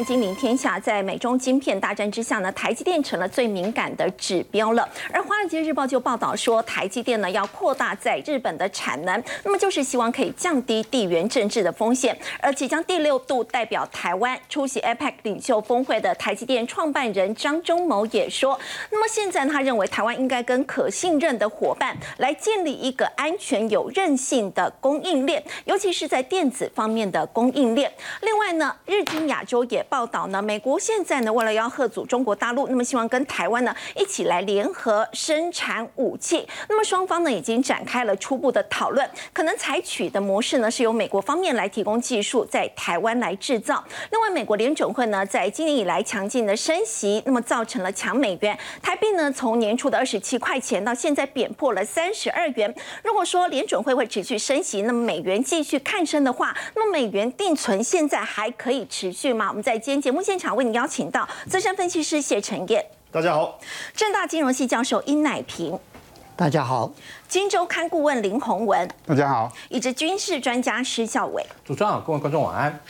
看《金陵天下》。在美中晶片大战之下呢，台积电成了最敏感的指标了。而《华尔街日报》就报道说，台积电呢要扩大在日本的产能，那么就是希望可以降低地缘政治的风险。而即将第六度代表台湾出席 APEC 领袖峰会的台积电创办人张忠谋也说，那么现在他认为台湾应该跟可信任的伙伴来建立一个安全有韧性的供应链，尤其是在电子方面的供应链。另外呢，日经亚洲也报道呢，美国现在呢为了要贺阻中国大陆，那么希望跟台湾呢一起来联合生产武器。那么双方呢已经展开了初步的讨论，可能采取的模式呢是由美国方面来提供技术，在台湾来制造。另外，美国联准会呢在今年以来强劲的升息，那么造成了强美元，台币呢从年初的二十七块钱到现在贬破了三十二元。如果说联准会会持续升息，那么美元继续看升的话，那么美元定存现在还可以持续吗？我们在今天节目现场为您邀请到资深分析师谢晨燕，大家好；正大金融系教授殷乃平，大家好；金周刊顾问林宏文，大家好；以及军事专家施孝伟。主持人好，各位观众晚安。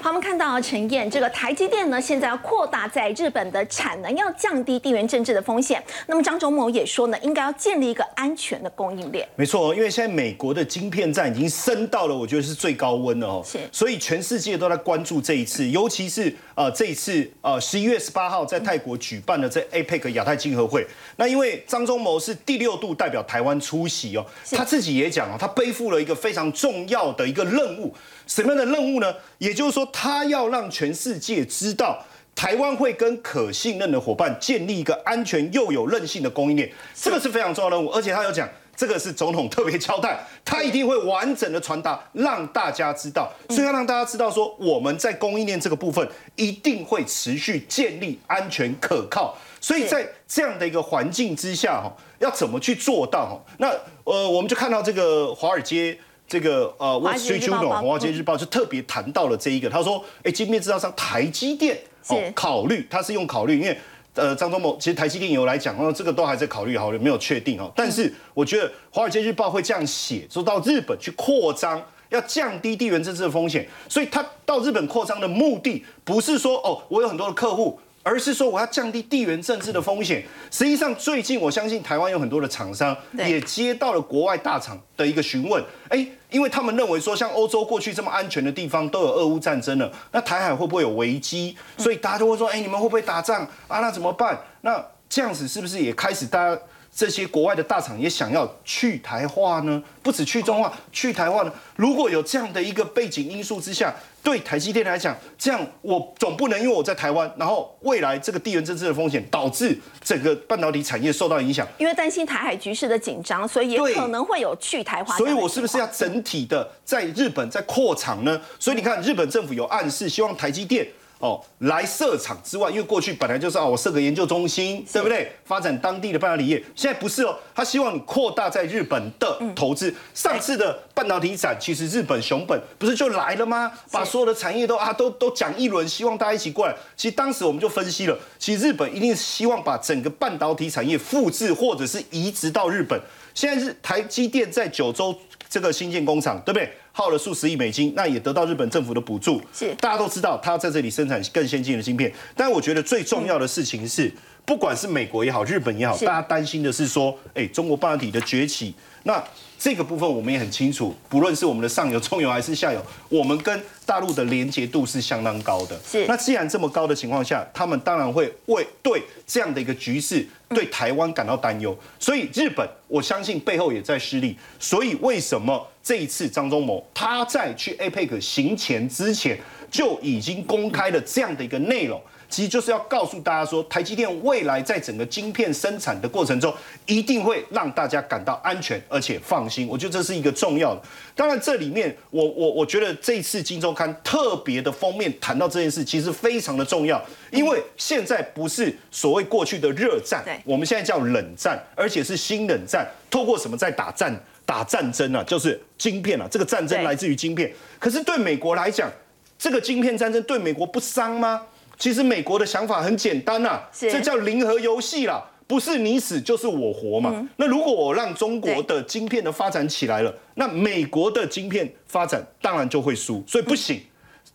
好，我们看到陈燕，这个台积电呢，现在要扩大在日本的产能，要降低地缘政治的风险。那么张忠谋也说呢，应该要建立一个安全的供应链。没错，因为现在美国的晶片战已经升到了，我觉得是最高温了哦。是。所以全世界都在关注这一次，尤其是呃这一次呃十一月十八号在泰国举办的这 APEC 亚太经合会。那因为张忠谋是第六度代表台湾出席哦，他自己也讲哦，他背负了一个非常重要的一个任务。什么样的任务呢？也就是说，他要让全世界知道，台湾会跟可信任的伙伴建立一个安全又有韧性的供应链，这个是非常重要的任务。而且他有讲，这个是总统特别交代，他一定会完整的传达，让大家知道。所以要让大家知道，说我们在供应链这个部分一定会持续建立安全可靠。所以在这样的一个环境之下，哈，要怎么去做到？哈，那呃，我们就看到这个华尔街。这个呃，《Wall Street Journal》华尔街日报就特别谈到了这一个，他说：“哎，晶片制造商台积电哦，考虑，他是用考虑，因为呃，张忠谋其实台积电有来讲，哦，这个都还在考虑，好没有确定哦。但是我觉得《华尔街日报》会这样写，说到日本去扩张，要降低地缘政治的风险，所以他到日本扩张的目的不是说哦，我有很多的客户。”而是说我要降低地缘政治的风险。实际上，最近我相信台湾有很多的厂商也接到了国外大厂的一个询问，哎，因为他们认为说，像欧洲过去这么安全的地方都有俄乌战争了，那台海会不会有危机？所以大家都会说，哎，你们会不会打仗啊？那怎么办？那这样子是不是也开始大家这些国外的大厂也想要去台化呢？不止去中化，去台化呢？如果有这样的一个背景因素之下。对台积电来讲，这样我总不能因为我在台湾，然后未来这个地缘政治的风险导致整个半导体产业受到影响。因为担心台海局势的紧张，所以也可能会有去台化。所以我是不是要整体的在日本在扩厂呢？所以你看，日本政府有暗示，希望台积电。哦，来设厂之外，因为过去本来就是哦，我设个研究中心，对不对？发展当地的半导体业，现在不是哦，他希望你扩大在日本的投资。上次的半导体展，其实日本熊本不是就来了吗？把所有的产业都啊都都讲一轮，希望大家一起过来。其实当时我们就分析了，其实日本一定是希望把整个半导体产业复制或者是移植到日本。现在是台积电在九州这个新建工厂，对不对？耗了数十亿美金，那也得到日本政府的补助。是，大家都知道，他在这里生产更先进的芯片。但我觉得最重要的事情是，不管是美国也好，日本也好，大家担心的是说，哎，中国半导体的崛起。那这个部分我们也很清楚，不论是我们的上游、中游还是下游，我们跟大陆的连接度是相当高的。是，那既然这么高的情况下，他们当然会为对这样的一个局势，对台湾感到担忧。所以日本，我相信背后也在失利。所以为什么？这一次，张忠谋他在去 APEC 行前之前就已经公开了这样的一个内容，其实就是要告诉大家说，台积电未来在整个晶片生产的过程中，一定会让大家感到安全而且放心。我觉得这是一个重要的。当然，这里面我我我觉得这一次《金周刊》特别的封面谈到这件事，其实非常的重要，因为现在不是所谓过去的热战，我们现在叫冷战，而且是新冷战，透过什么在打战？打战争啊，就是晶片啊，这个战争来自于晶片。可是对美国来讲，这个晶片战争对美国不伤吗？其实美国的想法很简单呐，这叫零和游戏啦，不是你死就是我活嘛。那如果我让中国的晶片的发展起来了，那美国的晶片发展当然就会输，所以不行。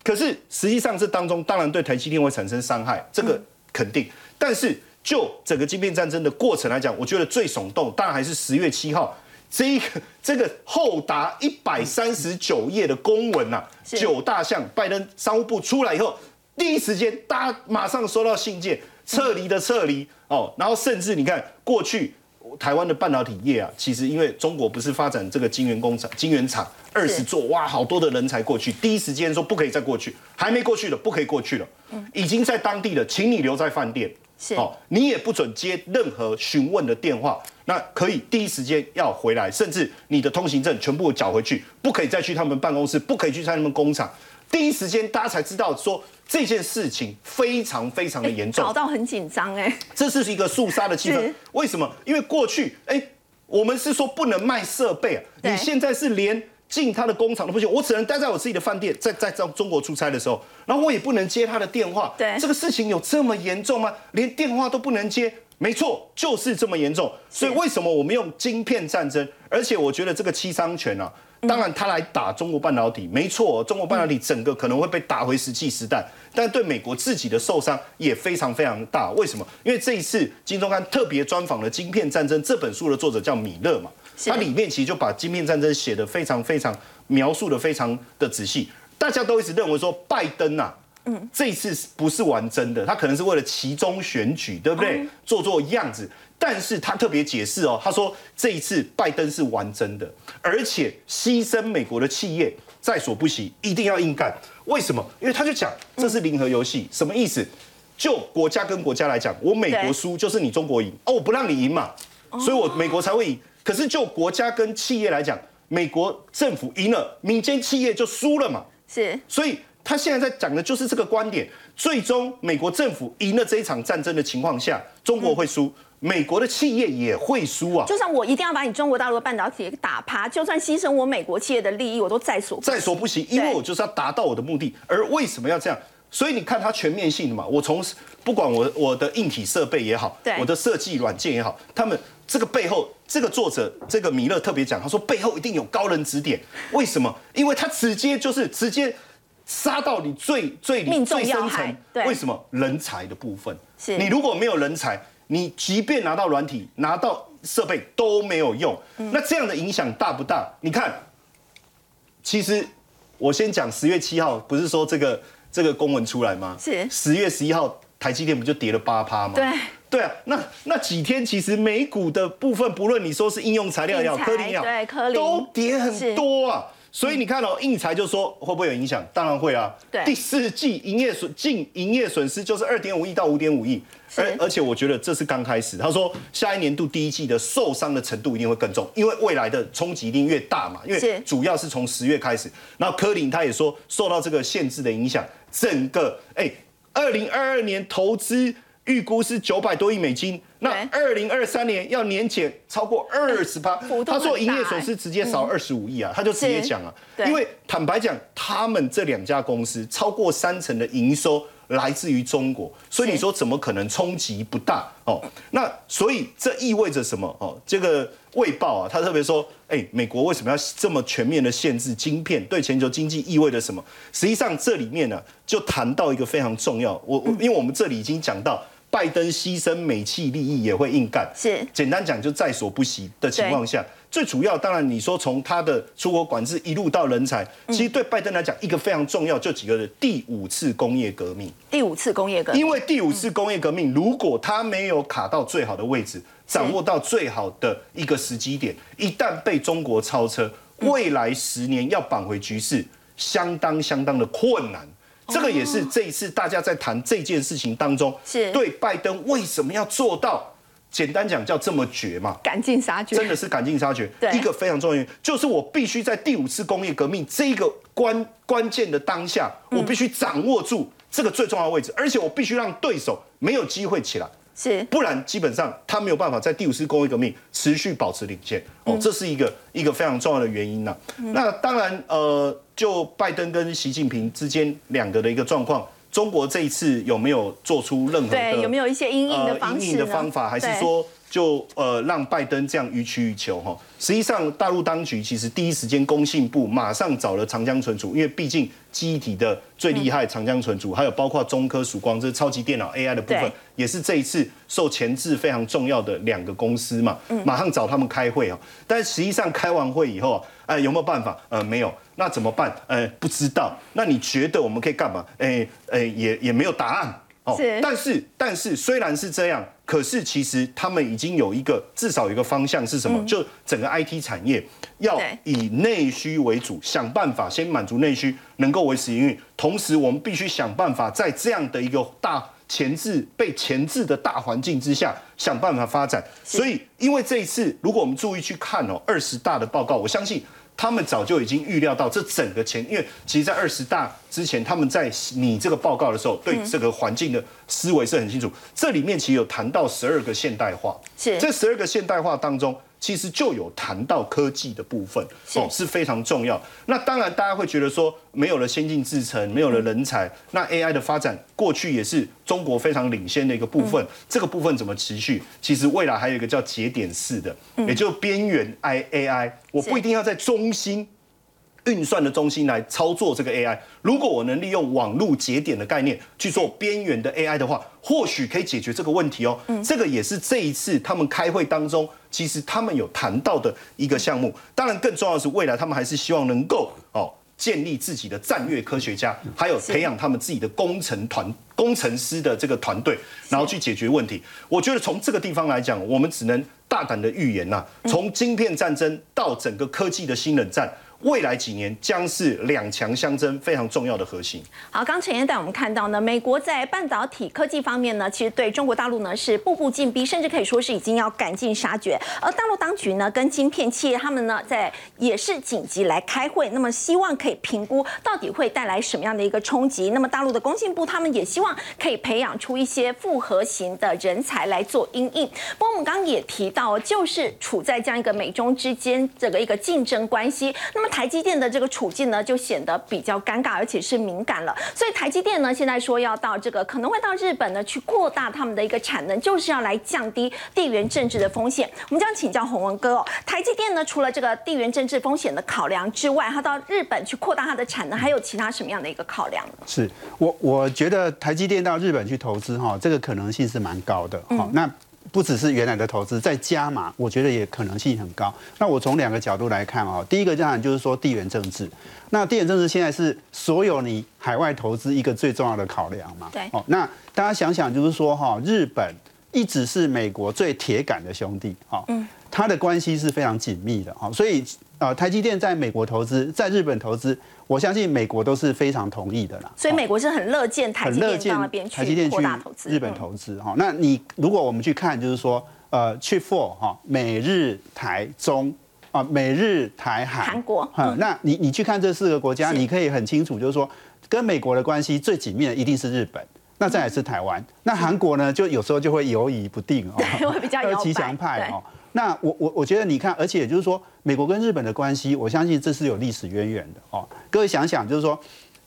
可是实际上这当中当然对台积电会产生伤害，这个肯定。但是就整个晶片战争的过程来讲，我觉得最耸动，当然还是十月七号这一个这个厚达一百三十九页的公文呐，九大项，拜登商务部出来以后，第一时间大家马上收到信件，撤离的撤离哦，然后甚至你看过去。台湾的半导体业啊，其实因为中国不是发展这个晶圆工厂、晶圆厂二十座，哇，好多的人才过去，第一时间说不可以再过去，还没过去的不可以过去了，已经在当地了，请你留在饭店，好，哦，你也不准接任何询问的电话，那可以第一时间要回来，甚至你的通行证全部缴回去，不可以再去他们办公室，不可以去他们工厂，第一时间大家才知道说。这件事情非常非常的严重，搞到很紧张哎。这是一个肃杀的气氛，为什么？因为过去哎，我们是说不能卖设备啊，你现在是连进他的工厂都不行，我只能待在我自己的饭店，在在中中国出差的时候，然后我也不能接他的电话。对，这个事情有这么严重吗？连电话都不能接？没错，就是这么严重。所以为什么我们用晶片战争？而且我觉得这个七伤拳啊。当然，他来打中国半导体，没错，中国半导体整个可能会被打回石器时代，但对美国自己的受伤也非常非常大。为什么？因为这一次金钟刊特别专访了《晶片战争》这本书的作者叫米勒嘛，他里面其实就把晶片战争写的非常非常描述的非常的仔细。大家都一直认为说拜登呐，嗯，这一次不是玩真的，他可能是为了其中选举，对不对？做做样子。但是他特别解释哦，他说这一次拜登是玩真的，而且牺牲美国的企业在所不惜，一定要硬干。为什么？因为他就讲这是零和游戏，什么意思？就国家跟国家来讲，我美国输就是你中国赢哦，我不让你赢嘛，所以我美国才会赢。可是就国家跟企业来讲，美国政府赢了，民间企业就输了嘛。是，所以他现在在讲的就是这个观点。最终美国政府赢了这一场战争的情况下，中国会输。美国的企业也会输啊！就算我一定要把你中国大陆的半导体打趴，就算牺牲我美国企业的利益，我都在所在所不惜，因为我就是要达到我的目的。而为什么要这样？所以你看它全面性的嘛，我从不管我我的硬体设备也好，我的设计软件也好，他们这个背后，这个作者这个米勒特别讲，他说背后一定有高人指点。为什么？因为他直接就是直接杀到你最最最深层。为什么？人才的部分，是你如果没有人才。你即便拿到软体、拿到设备都没有用，那这样的影响大不大？你看，其实我先讲十月七号，不是说这个这个公文出来吗？是十月十一号，台积电不就跌了八趴吗？对对啊，那那几天其实美股的部分，不论你说是应用材料也好，科林也好，对科林都跌很多啊。所以你看哦，印材就说会不会有影响？当然会啊。对，第四季营业损净营业损失就是二点五亿到五点五亿，而而且我觉得这是刚开始。他说下一年度第一季的受伤的程度一定会更重，因为未来的冲击一定越大嘛。因为主要是从十月开始，然后科林他也说受到这个限制的影响，整个哎，二零二二年投资预估是九百多亿美金。那二零二三年要年减超过二十八，他说营业损失直接少二十五亿啊，他就直接讲啊，因为坦白讲，他们这两家公司超过三成的营收来自于中国，所以你说怎么可能冲击不大哦？那所以这意味着什么哦？这个卫报啊，他特别说，哎，美国为什么要这么全面的限制晶片？对全球经济意味着什么？实际上这里面呢，就谈到一个非常重要，我因为我们这里已经讲到。拜登牺牲美企利益也会硬干，是简单讲就在所不惜的情况下，最主要当然你说从他的出国管制一路到人才，其实对拜登来讲一个非常重要就几个的第五次工业革命，第五次工业革命，因为第五次工业革命如果他没有卡到最好的位置，掌握到最好的一个时机点，一旦被中国超车，未来十年要扳回局势相当相当的困难。这个也是这一次大家在谈这件事情当中，是。对拜登为什么要做到？简单讲叫这么绝嘛，赶尽杀绝，真的是赶尽杀绝。一个非常重要原因就是我必须在第五次工业革命这一个关关键的当下，我必须掌握住这个最重要的位置，而且我必须让对手没有机会起来。是，不然基本上他没有办法在第五次工业革命持续保持领先。哦，这是一个一个非常重要的原因呐。那当然，呃，就拜登跟习近平之间两个的一个状况，中国这一次有没有做出任何的对有没有一些阴影的方式阴影的方法，还是说？就呃让拜登这样予取予求哈，实际上大陆当局其实第一时间工信部马上找了长江存储，因为毕竟记忆体的最厉害长江存储，还有包括中科曙光这是超级电脑 AI 的部分，也是这一次受前置非常重要的两个公司嘛，马上找他们开会啊。但实际上开完会以后啊，哎有没有办法？呃没有，那怎么办？呃不知道。那你觉得我们可以干嘛？哎哎也也没有答案。哦，但是但是虽然是这样，可是其实他们已经有一个至少有一个方向是什么？就整个 IT 产业要以内需为主，想办法先满足内需，能够维持营运。同时，我们必须想办法在这样的一个大前置被前置的大环境之下，想办法发展。所以，因为这一次，如果我们注意去看哦，二十大的报告，我相信。他们早就已经预料到这整个前，因为其实，在二十大之前，他们在拟这个报告的时候，对这个环境的思维是很清楚。这里面其实有谈到十二个现代化，是这十二个现代化当中。其实就有谈到科技的部分哦，是非常重要。那当然，大家会觉得说，没有了先进制程，没有了人才，那 AI 的发展过去也是中国非常领先的一个部分。这个部分怎么持续？其实未来还有一个叫节点式的，也就边缘 I AI，我不一定要在中心。运算的中心来操作这个 AI，如果我能利用网络节点的概念去做边缘的 AI 的话，或许可以解决这个问题哦。这个也是这一次他们开会当中，其实他们有谈到的一个项目。当然，更重要的是未来他们还是希望能够哦建立自己的战略科学家，还有培养他们自己的工程团工程师的这个团队，然后去解决问题。我觉得从这个地方来讲，我们只能大胆的预言呐，从晶片战争到整个科技的新冷战。未来几年将是两强相争非常重要的核心。好，刚陈燕带我们看到呢，美国在半导体科技方面呢，其实对中国大陆呢是步步进逼，甚至可以说是已经要赶尽杀绝。而大陆当局呢，跟晶片企业他们呢，在也是紧急来开会，那么希望可以评估到底会带来什么样的一个冲击。那么大陆的工信部他们也希望可以培养出一些复合型的人才来做应应。不过我们刚刚也提到，就是处在这样一个美中之间这个一个竞争关系，那么。台积电的这个处境呢，就显得比较尴尬，而且是敏感了。所以台积电呢，现在说要到这个可能会到日本呢，去扩大他们的一个产能，就是要来降低地缘政治的风险。我们将请教洪文哥哦，台积电呢，除了这个地缘政治风险的考量之外，它到日本去扩大它的产能，还有其他什么样的一个考量呢？是我我觉得台积电到日本去投资哈，这个可能性是蛮高的。好，那。不只是原来的投资，再加码，我觉得也可能性很高。那我从两个角度来看哦，第一个当然就是说地缘政治。那地缘政治现在是所有你海外投资一个最重要的考量嘛？对。哦，那大家想想，就是说哈，日本一直是美国最铁杆的兄弟，哈，嗯，他的关系是非常紧密的，哈，所以。呃，台积电在美国投资，在日本投资，我相信美国都是非常同意的啦。所以美国是很乐见台积电到那边去扩大投资。日本投资哈，那你如果我们去看，就是说，呃，去 for 哈，美日台中啊，美日台韩，韩国，那你你去看这四个国家，你可以很清楚，就是说，跟美国的关系最紧密的一定是日本，那再来是台湾，那韩国呢，就有时候就会犹疑不定哦，会比较 二极强派哦。那我我我觉得你看，而且就是说，美国跟日本的关系，我相信这是有历史渊源的哦。各位想想，就是说，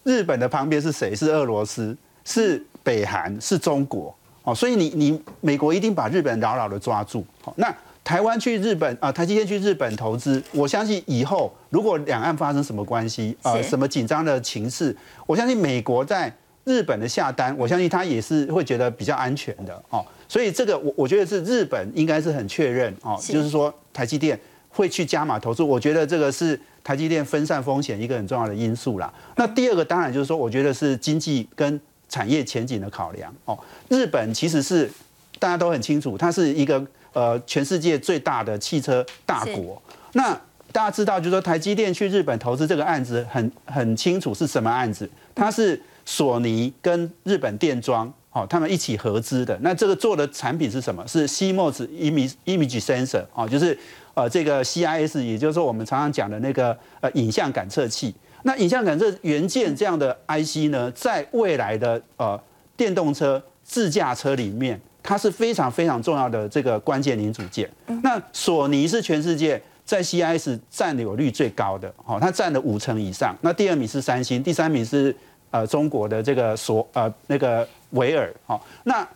日本的旁边是谁？是俄罗斯，是北韩，是中国哦。所以你你美国一定把日本牢牢的抓住。好，那台湾去日本啊，台积电去日本投资，我相信以后如果两岸发生什么关系啊，什么紧张的情势，我相信美国在日本的下单，我相信他也是会觉得比较安全的哦。所以这个我我觉得是日本应该是很确认哦，就是说台积电会去加码投资，我觉得这个是台积电分散风险一个很重要的因素啦。那第二个当然就是说，我觉得是经济跟产业前景的考量哦。日本其实是大家都很清楚，它是一个呃全世界最大的汽车大国。那大家知道，就是说台积电去日本投资这个案子很很清楚是什么案子，它是索尼跟日本电装。哦，他们一起合资的，那这个做的产品是什么？是 CMOS image image sensor 哦，就是呃这个 CIS，也就是说我们常常讲的那个呃影像感测器。那影像感测元件这样的 IC 呢，在未来的呃电动车自驾车里面，它是非常非常重要的这个关键零组件。那索尼是全世界在 CIS 占有率最高的，哦，它占了五成以上。那第二名是三星，第三名是。呃中国的这个索呃那个维尔哦，那。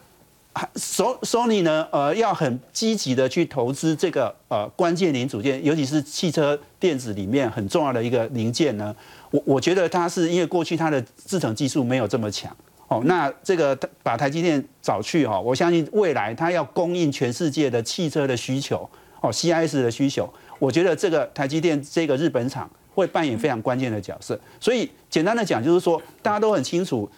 索索尼呢？呃，要很积极的去投资这个呃关键零组件，尤其是汽车电子里面很重要的一个零件呢。我我觉得它是因为过去它的制程技术没有这么强哦。那这个把台积电找去哈，我相信未来它要供应全世界的汽车的需求哦，CIS 的需求，我觉得这个台积电这个日本厂会扮演非常关键的角色。所以简单的讲，就是说大家都很清楚。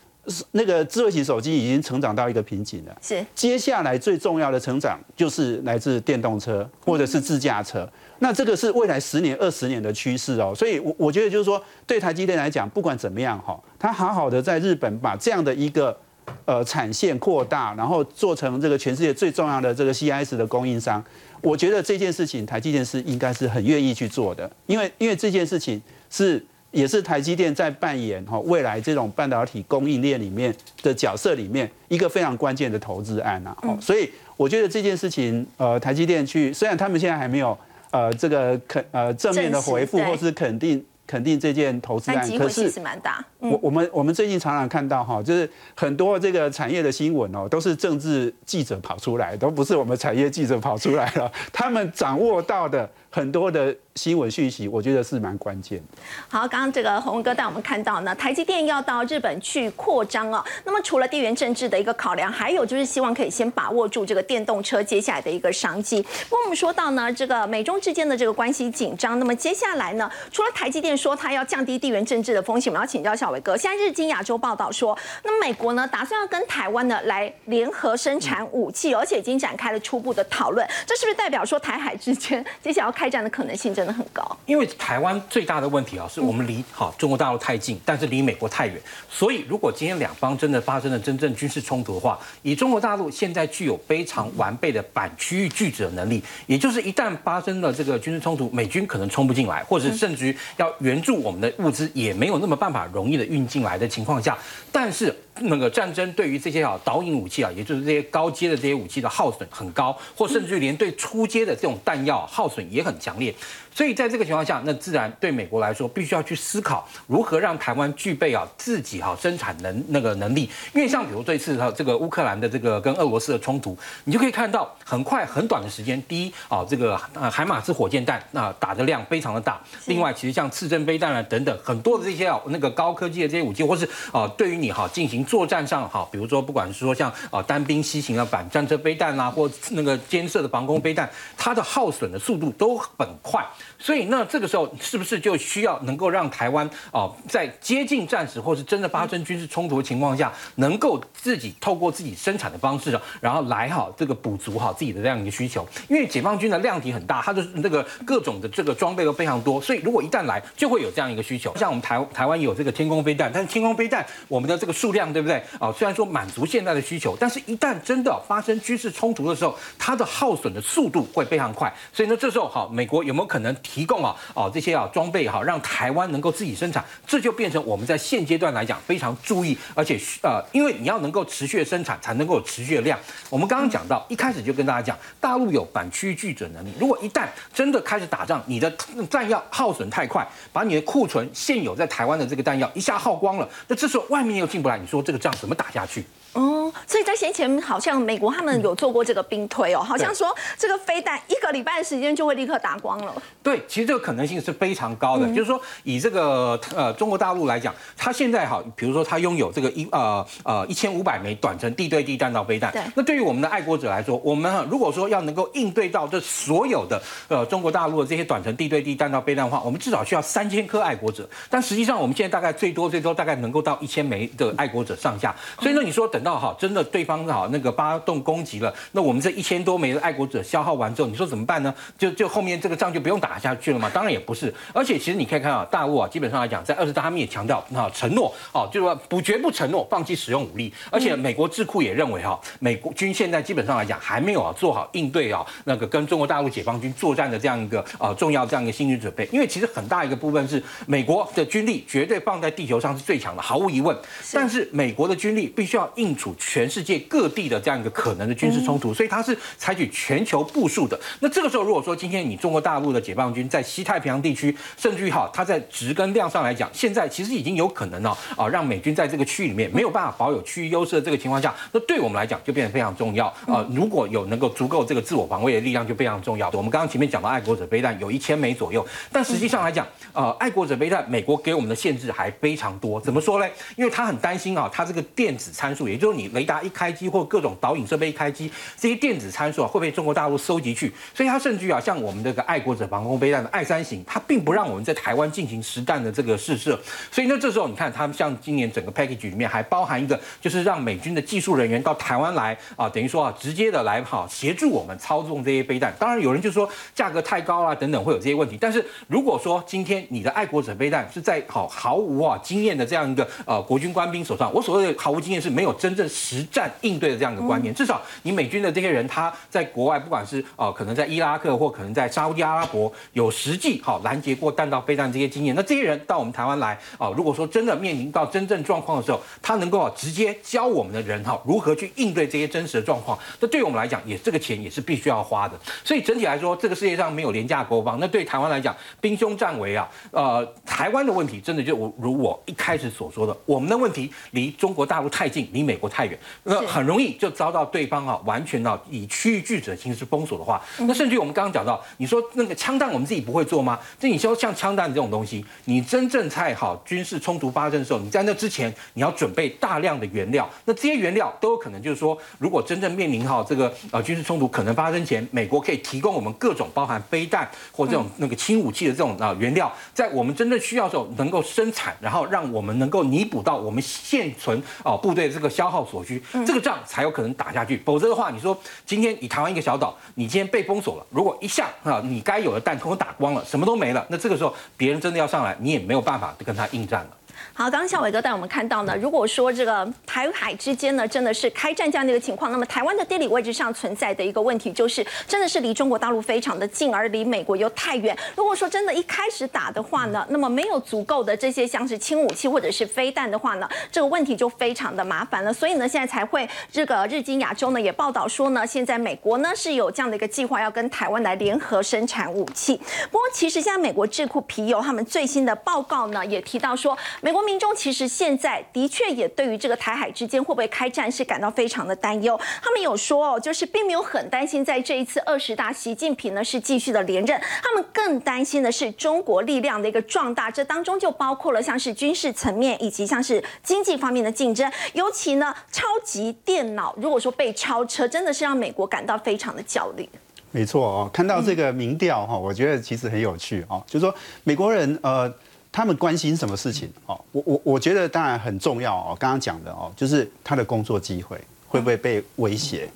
那个智慧型手机已经成长到一个瓶颈了，是。接下来最重要的成长就是来自电动车或者是自驾车，那这个是未来十年、二十年的趋势哦，所以，我我觉得就是说，对台积电来讲，不管怎么样哈，它好好的在日本把这样的一个呃产线扩大，然后做成这个全世界最重要的这个 CIS 的供应商，我觉得这件事情台积电是应该是很愿意去做的，因为因为这件事情是。也是台积电在扮演哈未来这种半导体供应链里面的角色里面一个非常关键的投资案呐，所以我觉得这件事情，呃，台积电去，虽然他们现在还没有呃这个肯呃正面的回复或是肯定。肯定这件投资案，可是蛮大。我我们我们最近常常看到哈，就是很多这个产业的新闻哦，都是政治记者跑出来，都不是我们产业记者跑出来了。他们掌握到的很多的新闻讯息，我觉得是蛮关键。好，刚刚这个洪哥带我们看到呢，台积电要到日本去扩张哦。那么除了地缘政治的一个考量，还有就是希望可以先把握住这个电动车接下来的一个商机。不过我们说到呢，这个美中之间的这个关系紧张，那么接下来呢，除了台积电。说他要降低地缘政治的风险，我们要请教小伟哥。现在日经亚洲报道说，那美国呢打算要跟台湾呢来联合生产武器，而且已经展开了初步的讨论。这是不是代表说台海之间 接下来要开战的可能性真的很高？因为台湾最大的问题啊，是我们离好中国大陆太近，但是离美国太远。所以如果今天两方真的发生了真正军事冲突的话，以中国大陆现在具有非常完备的反区域拒止的能力，也就是一旦发生了这个军事冲突，美军可能冲不进来，或者甚至于要。援助我们的物资也没有那么办法容易的运进来的情况下，但是那个战争对于这些啊导引武器啊，也就是这些高阶的这些武器的耗损很高，或甚至于连对初阶的这种弹药耗损也很强烈。所以在这个情况下，那自然对美国来说，必须要去思考如何让台湾具备啊自己哈生产能那个能力。因为像比如这次哈这个乌克兰的这个跟俄罗斯的冲突，你就可以看到很快很短的时间，第一啊这个呃海马斯火箭弹那打的量非常的大。另外，其实像刺针飞弹啊等等很多的这些啊那个高科技的这些武器，或是啊对于你哈进行作战上哈，比如说不管是说像啊单兵西行啊反战车飞弹啊，或那个监射的防空飞弹，它的耗损的速度都很快。所以，那这个时候是不是就需要能够让台湾哦，在接近战时或是真的发生军事冲突的情况下，能够自己透过自己生产的方式，然后来好这个补足好自己的这样一个需求？因为解放军的量体很大，它的那个各种的这个装备都非常多，所以如果一旦来，就会有这样一个需求。像我们台台湾有这个天空飞弹，但是天空飞弹我们的这个数量对不对？啊，虽然说满足现在的需求，但是一旦真的发生军事冲突的时候，它的耗损的速度会非常快。所以呢，这时候好，美国有没有可能？提供啊哦这些啊装备哈，让台湾能够自己生产，这就变成我们在现阶段来讲非常注意，而且呃，因为你要能够持续的生产，才能够有持续的量。我们刚刚讲到一开始就跟大家讲，大陆有反区域拒准能力，如果一旦真的开始打仗，你的弹药耗损太快，把你的库存现有在台湾的这个弹药一下耗光了，那这时候外面又进不来，你说这个仗怎么打下去？哦，所以在先前好像美国他们有做过这个兵推哦，好像说这个飞弹一个礼拜的时间就会立刻打光了。对，其实这个可能性是非常高的，就是说以这个呃中国大陆来讲，它现在哈，比如说它拥有这个一呃呃一千五百枚短程地对地弹道飞弹，对那对于我们的爱国者来说，我们如果说要能够应对到这所有的呃中国大陆的这些短程地对地弹道飞弹的话，我们至少需要三千颗爱国者，但实际上我们现在大概最多最多大概能够到一千枚的爱国者上下，所以呢，你说等。到哈，真的对方哈那个发动攻击了，那我们这一千多枚的爱国者消耗完之后，你说怎么办呢？就就后面这个仗就不用打下去了吗？当然也不是，而且其实你可以看啊，大陆啊，基本上来讲，在二十大他们也强调啊承诺哦，就是说不绝不承诺放弃使用武力，而且美国智库也认为哈，美国军现在基本上来讲还没有啊做好应对啊那个跟中国大陆解放军作战的这样一个啊重要这样一个心理准备，因为其实很大一个部分是美国的军力绝对放在地球上是最强的，毫无疑问，但是美国的军力必须要应。应处全世界各地的这样一个可能的军事冲突，所以它是采取全球部署的。那这个时候，如果说今天你中国大陆的解放军在西太平洋地区，甚至于哈，它在值跟量上来讲，现在其实已经有可能呢啊，让美军在这个区域里面没有办法保有区域优势的这个情况下，那对我们来讲就变得非常重要啊。如果有能够足够这个自我防卫的力量，就非常重要。我们刚刚前面讲到爱国者飞弹有一千枚左右，但实际上来讲，呃，爱国者飞弹美国给我们的限制还非常多。怎么说呢？因为他很担心啊，他这个电子参数，也就是你雷达一开机或各种导引设备一开机，这些电子参数啊会被中国大陆收集去。所以他甚至啊，像我们这个爱国者防空飞弹的爱三型，它并不让我们在台湾进行实弹的这个试射。所以呢，这时候你看，他们像今年整个 package 里面还包含一个，就是让美军的技术人员到台湾来啊，等于说啊，直接的来哈协助我们操纵这些飞弹。当然有人就说价格太高啊等等会有这些问题。但是如果说今天你的爱国者飞弹是在好毫无啊经验的这样一个呃国军官兵手上，我所谓的毫无经验是没有真正实战应对的这样一个观念。至少你美军的这些人他在国外，不管是呃可能在伊拉克或可能在沙地阿拉伯有实际好拦截过弹道飞弹这些经验，那这些人到我们台湾来啊，如果说真的面临到真正状况的时候，他能够啊直接教我们的人哈如何去应对这些真实的状况，那对我们来讲也这个钱也是必须要花的。所以整体来说，这个世界上没有廉价国防，那对台湾来讲兵凶战危啊，呃，台湾的问题真的就我如我一开始所说的，我们的问题离中国大陆太近，离美国太远，那很容易就遭到对方啊完全啊以区域拒止的形式封锁的话，那甚至于我们刚刚讲到，你说那个枪弹我们自己不会做吗？这你说像枪弹这种东西，你真正在好军事冲突发生的时候，你在那之前你要准备大量的原料，那这些原料都有可能就是说，如果真正面临好这个呃军事冲突可能发生前，美国可以提供我们各种包含飞弹或这种那个轻武器的这种啊原料，在我们真正需要的时候能够生产，然后让我们能够弥补到我们现存啊部队这个消耗所需，这个仗才有可能打下去。否则的话，你说今天以台湾一个小岛，你今天被封锁了，如果一下啊你该有的弹通通打光了，什么都没了，那这个时候别人真的要上来，你也没有办法跟他应战了。好，刚刚小伟哥带我们看到呢，如果说这个台海之间呢，真的是开战这样的一个情况，那么台湾的地理位置上存在的一个问题，就是真的是离中国大陆非常的近，而离美国又太远。如果说真的一开始打的话呢，那么没有足够的这些像是轻武器或者是飞弹的话呢，这个问题就非常的麻烦了。所以呢，现在才会这个日经亚洲呢也报道说呢，现在美国呢是有这样的一个计划，要跟台湾来联合生产武器。不过其实现在美国智库皮尤他们最新的报告呢也提到说，美国民众其实现在的确也对于这个台海之间会不会开战是感到非常的担忧。他们有说哦，就是并没有很担心在这一次二十大，习近平呢是继续的连任，他们更担心的是中国力量的一个壮大，这当中就包括了像是军事层面以及像是经济方面的竞争，尤其呢超级电脑如果说被超车，真的是让美国感到非常的焦虑。没错哦，看到这个民调哈，我觉得其实很有趣哦，就是说美国人呃。他们关心什么事情？哦，我我我觉得当然很重要哦。刚刚讲的哦，就是他的工作机会会不会被威胁？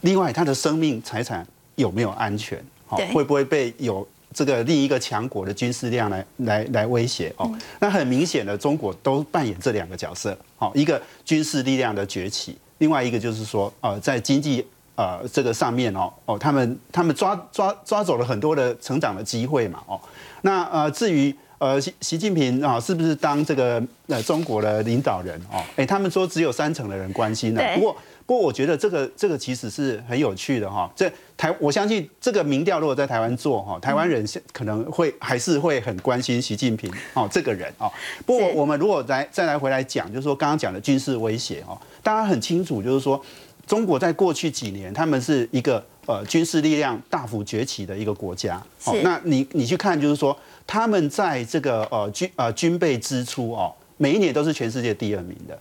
另外，他的生命财产有没有安全？哦，会不会被有这个另一个强国的军事力量来来来威胁？哦，那很明显的，中国都扮演这两个角色。好，一个军事力量的崛起，另外一个就是说，呃，在经济呃这个上面哦哦，他们他们抓抓抓走了很多的成长的机会嘛。哦，那呃至于。呃，习习近平啊，是不是当这个呃中国的领导人哦？哎，他们说只有三成的人关心呢。不过，不过我觉得这个这个其实是很有趣的哈。这台我相信这个民调如果在台湾做哈，台湾人可能会还是会很关心习近平哦这个人哦。不过我们如果来再来回来讲，就是说刚刚讲的军事威胁哦，大家很清楚，就是说中国在过去几年他们是一个呃军事力量大幅崛起的一个国家。哦。那你你去看，就是说。他们在这个呃军呃军备支出哦，每一年都是全世界第二名的，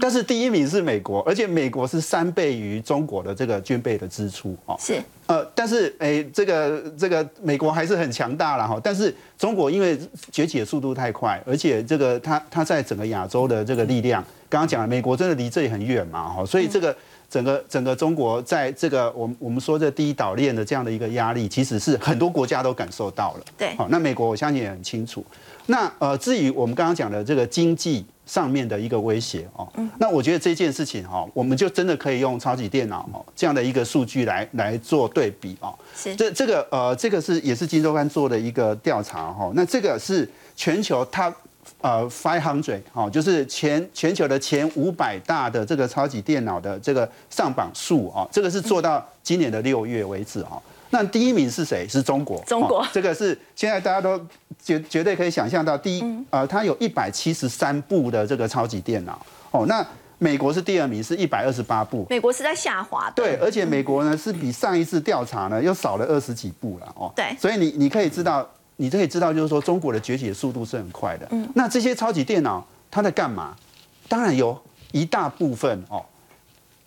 但是第一名是美国，而且美国是三倍于中国的这个军备的支出哦。是呃，但是哎，这个这个美国还是很强大了哈。但是中国因为崛起的速度太快，而且这个它它在整个亚洲的这个力量，刚刚讲了，美国真的离这里很远嘛哈，所以这个。整个整个中国在这个我们我们说这第一岛链的这样的一个压力，其实是很多国家都感受到了。对，好，那美国我相信也很清楚。那呃，至于我们刚刚讲的这个经济上面的一个威胁哦，那我觉得这件事情哈，我们就真的可以用超级电脑哦这样的一个数据来来做对比哦。是，这这个呃，这个是也是金周刊做的一个调查哈。那这个是全球它呃 five hundred 哦，就是全全球的前五百大的这个超级电脑的这个上榜数哦，这个是做到今年的六月为止哦。那第一名是谁？是中国。中国这个是现在大家都绝绝对可以想象到，第一呃，它有一百七十三部的这个超级电脑哦。那美国是第二名，是一百二十八部。美国是在下滑的。对，而且美国呢是比上一次调查呢又少了二十几部了哦。对所以你你可以知道，你可以知道，就是说中国的崛起的速度是很快的。嗯。那这些超级电脑它在干嘛？当然有一大部分哦，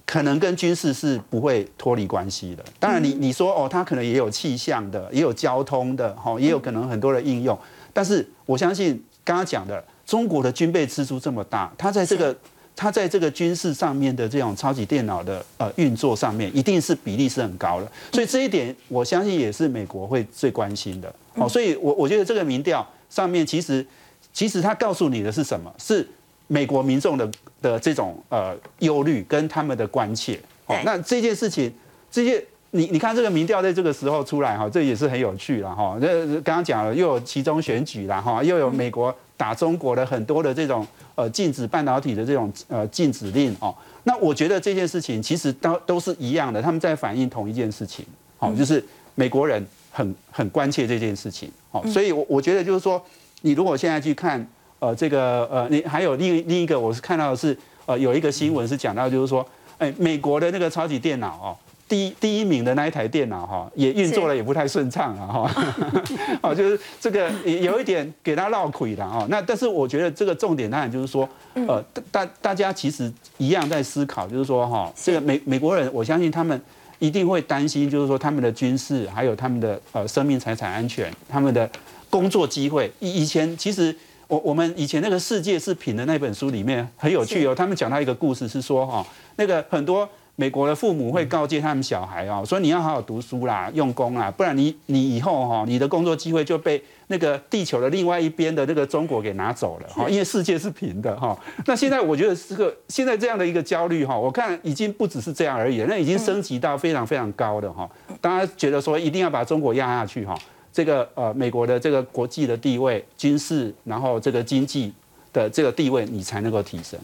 可能跟军事是不会脱离关系的。当然你，你说哦，它可能也有气象的，也有交通的，哈，也有可能很多的应用。但是我相信刚刚讲的，中国的军备支出这么大，它在这个它在这个军事上面的这种超级电脑的呃运作上面，一定是比例是很高的。所以这一点，我相信也是美国会最关心的。哦，所以我我觉得这个民调上面其实其实它告诉你的是什么？是美国民众的的这种呃忧虑跟他们的关切。哦，那这件事情，这些你你看这个民调在这个时候出来哈，这也是很有趣了哈。那刚刚讲了，又有其中选举啦哈，又有美国打中国的很多的这种呃禁止半导体的这种呃禁止令哦。那我觉得这件事情其实都都是一样的，他们在反映同一件事情，好，就是美国人很很关切这件事情，好，所以我我觉得就是说，你如果现在去看呃这个呃你还有另另一个我是看到的是呃有一个新闻是讲到就是说，哎，美国的那个超级电脑哦。第一第一名的那一台电脑哈，也运作了也不太顺畅啊哈，哦，就是这个有一点给他绕亏了哈。那但是我觉得这个重点当然就是说，呃，大大家其实一样在思考，就是说哈，这个美美国人，我相信他们一定会担心，就是说他们的军事还有他们的呃生命财产安全，他们的工作机会。以以前其实我我们以前那个世界是品的那本书里面很有趣哦，他们讲到一个故事是说哈，那个很多。美国的父母会告诫他们小孩哦，说你要好好读书啦，用功啦，不然你你以后哈，你的工作机会就被那个地球的另外一边的那个中国给拿走了哈，因为世界是平的哈。那现在我觉得这个现在这样的一个焦虑哈，我看已经不只是这样而已，那已经升级到非常非常高的哈。大家觉得说一定要把中国压下去哈，这个呃美国的这个国际的地位、军事，然后这个经济的这个地位，你才能够提升。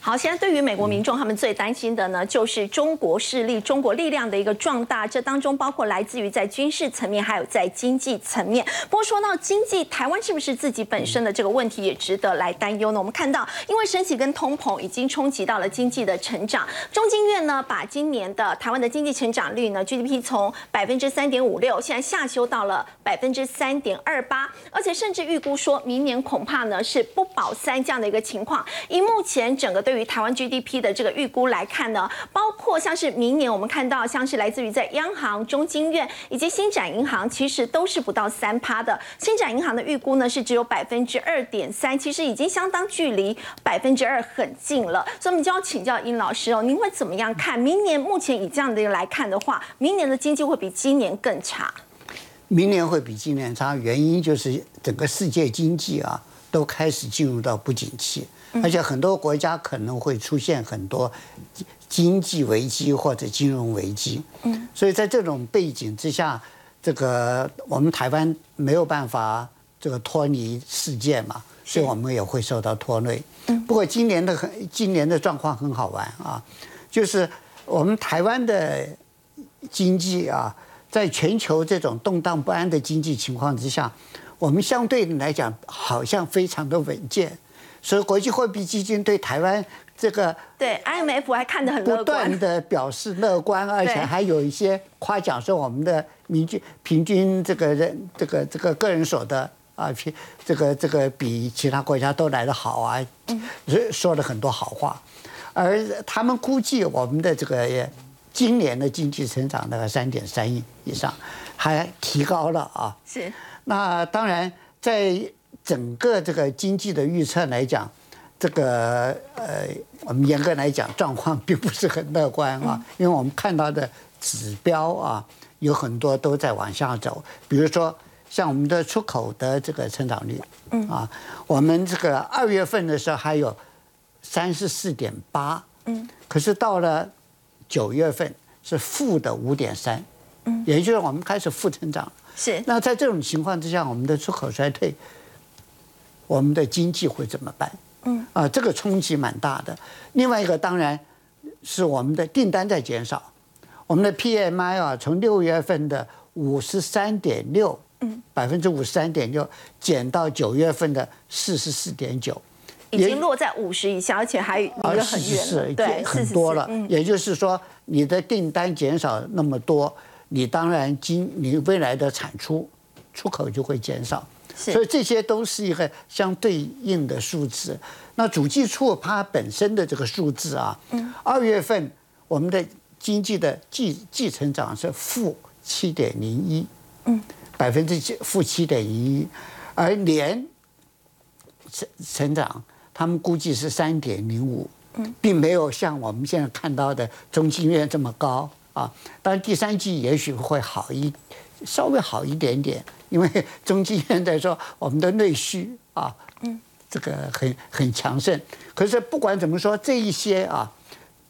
好，现在对于美国民众，他们最担心的呢，就是中国势力、中国力量的一个壮大。这当中包括来自于在军事层面，还有在经济层面。不过说到经济，台湾是不是自己本身的这个问题也值得来担忧呢？我们看到，因为升息跟通膨已经冲击到了经济的成长。中经院呢，把今年的台湾的经济成长率呢，GDP 从百分之三点五六，现在下修到了百分之三点二八，而且甚至预估说明年恐怕呢是不保三这样的一个情况。以目前整个对于台湾 GDP 的这个预估来看呢，包括像是明年我们看到像是来自于在央行、中金院以及新展银行，其实都是不到三趴的。新展银行的预估呢是只有百分之二点三，其实已经相当距离百分之二很近了。所以我们就要请教殷老师哦，您会怎么样看？明年目前以这样的来看的话，明年的经济会比今年更差？明年会比今年差，原因就是整个世界经济啊都开始进入到不景气。而且很多国家可能会出现很多经济危机或者金融危机，嗯，所以在这种背景之下，这个我们台湾没有办法这个脱离世界嘛，所以我们也会受到拖累。嗯，不过今年的很今年的状况很好玩啊，就是我们台湾的经济啊，在全球这种动荡不安的经济情况之下，我们相对来讲好像非常的稳健。所以国际货币基金对台湾这个对 IMF 还看得很乐不断的表示乐观，而且还有一些夸奖说我们的平均平均这个人这个这个个人所得啊，平这个这个比其他国家都来得好啊，说了很多好话，而他们估计我们的这个今年的经济成长大概三点三亿以上，还提高了啊。是。那当然在。整个这个经济的预测来讲，这个呃，我们严格来讲状况 并不是很乐观啊，因为我们看到的指标啊，有很多都在往下走。比如说，像我们的出口的这个成长率，嗯啊，我们这个二月份的时候还有三十四点八，嗯，可是到了九月份是负的五点三，嗯，也就是我们开始负增长。是。那在这种情况之下，我们的出口衰退。我们的经济会怎么办？嗯，啊，这个冲击蛮大的。另外一个当然是我们的订单在减少，我们的 PMI 啊，从六月份的五十三点六，嗯，百分之五十三点六，减到九月份的四十四点九，已经落在五十以下，而且还离得很远了，对，很多了。也就是说，你的订单减少那么多，你当然今你未来的产出出口就会减少。所以这些都是一个相对应的数字。那主计处它本身的这个数字啊，二月份我们的经济的季季成长是负七点零一，嗯，百分之七负七点零一，而年成成长他们估计是三点零五，嗯，并没有像我们现在看到的中经院这么高啊。当然第三季也许会好一稍微好一点点。因为中经院在说我们的内需啊，嗯，这个很很强盛。可是不管怎么说，这一些啊，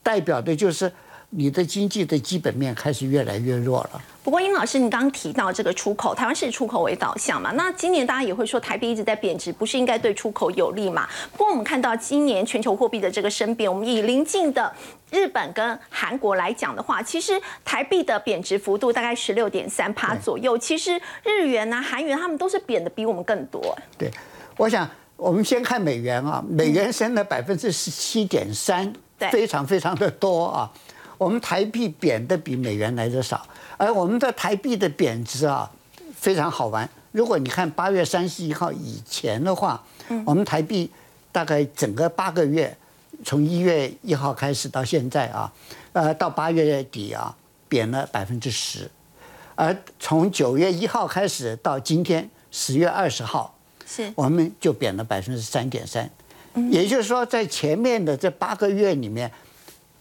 代表的就是你的经济的基本面开始越来越弱了。不过，殷老师，你刚刚提到这个出口，台湾是出口为导向嘛？那今年大家也会说台币一直在贬值，不是应该对出口有利嘛？不过我们看到今年全球货币的这个升贬，我们以邻近的日本跟韩国来讲的话，其实台币的贬值幅度大概十六点三趴左右。其实日元啊、韩元他们都是贬的比我们更多。对，我想我们先看美元啊，美元升了百分之十七点三，非常非常的多啊。我们台币贬的比美元来的少。而我们的台币的贬值啊，非常好玩。如果你看八月三十一号以前的话，我们台币大概整个八个月，从一月一号开始到现在啊，呃，到八月底啊，贬了百分之十。而从九月一号开始到今天十月二十号，是我们就贬了百分之三点三。也就是说，在前面的这八个月里面，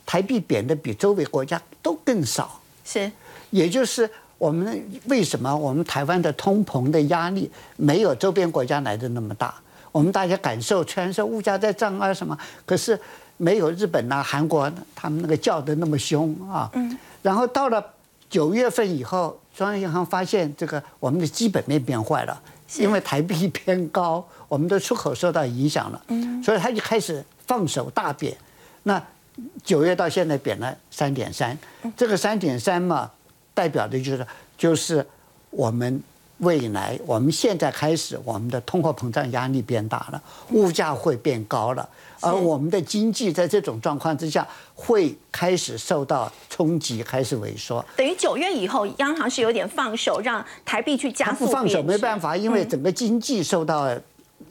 台币贬的比周围国家都更少。是。也就是我们为什么我们台湾的通膨的压力没有周边国家来的那么大？我们大家感受虽然说物价在涨啊什么，可是没有日本呐、韩国他们那个叫的那么凶啊。嗯。然后到了九月份以后，中央银行发现这个我们的基本面变坏了，因为台币偏高，我们的出口受到影响了。嗯。所以他就开始放手大贬，那九月到现在贬了三点三，这个三点三嘛。代表的就是就是我们未来，我们现在开始，我们的通货膨胀压力变大了，物价会变高了，而我们的经济在这种状况之下会开始受到冲击，开始萎缩。等于九月以后，央行是有点放手，让台币去加速不放手没办法，因为整个经济受到，